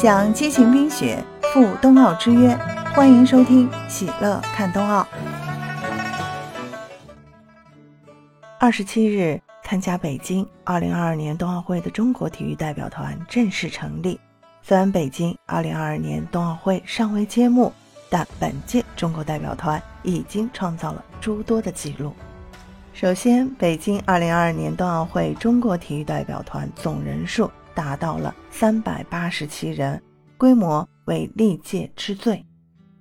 想激情冰雪赴冬奥之约，欢迎收听《喜乐看冬奥》。二十七日，参加北京二零二二年冬奥会的中国体育代表团正式成立。虽然北京二零二二年冬奥会尚未揭幕，但本届中国代表团已经创造了诸多的纪录。首先，北京二零二二年冬奥会中国体育代表团总人数达到了三百八十七人，规模为历届之最。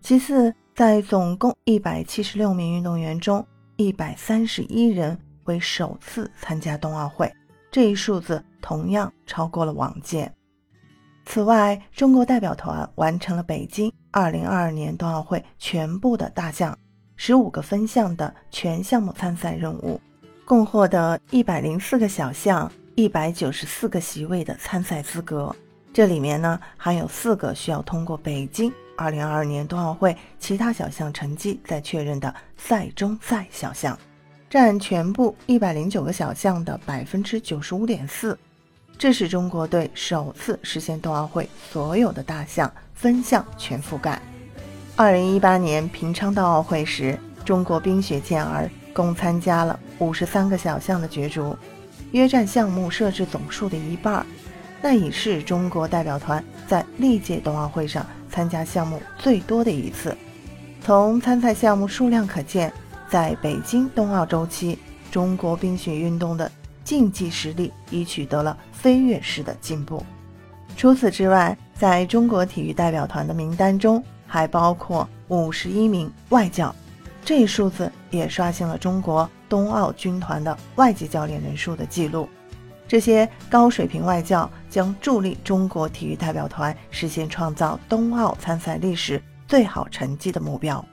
其次，在总共一百七十六名运动员中，一百三十一人为首次参加冬奥会，这一数字同样超过了往届。此外，中国代表团完成了北京二零二二年冬奥会全部的大项。十五个分项的全项目参赛任务，共获得一百零四个小项、一百九十四个席位的参赛资格。这里面呢，还有四个需要通过北京二零二二年冬奥会其他小项成绩再确认的赛中赛小项，占全部一百零九个小项的百分之九十五点四。这是中国队首次实现冬奥会所有的大项分项全覆盖。二零一八年平昌冬奥会时，中国冰雪健儿共参加了五十三个小项的角逐，约占项目设置总数的一半，那已是中国代表团在历届冬奥会上参加项目最多的一次。从参赛项目数量可见，在北京冬奥周期，中国冰雪运动的竞技实力已取得了飞跃式的进步。除此之外，在中国体育代表团的名单中，还包括五十一名外教，这一数字也刷新了中国冬奥军团的外籍教练人数的记录。这些高水平外教将助力中国体育代表团实现创造冬奥参赛历史最好成绩的目标。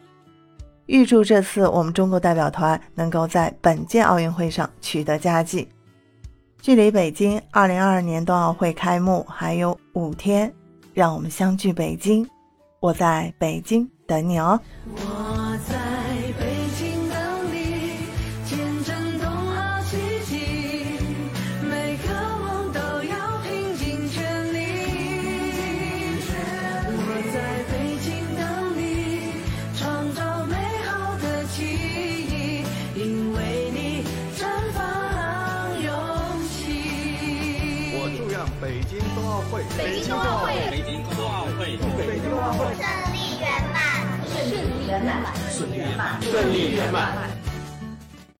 预祝这次我们中国代表团能够在本届奥运会上取得佳绩。距离北京二零二二年冬奥会开幕还有五天，让我们相聚北京。我在北京等你哦。北京冬奥会，北京冬奥会，北京冬奥会，北京冬奥会。顺利圆满，顺利圆满，顺利圆满。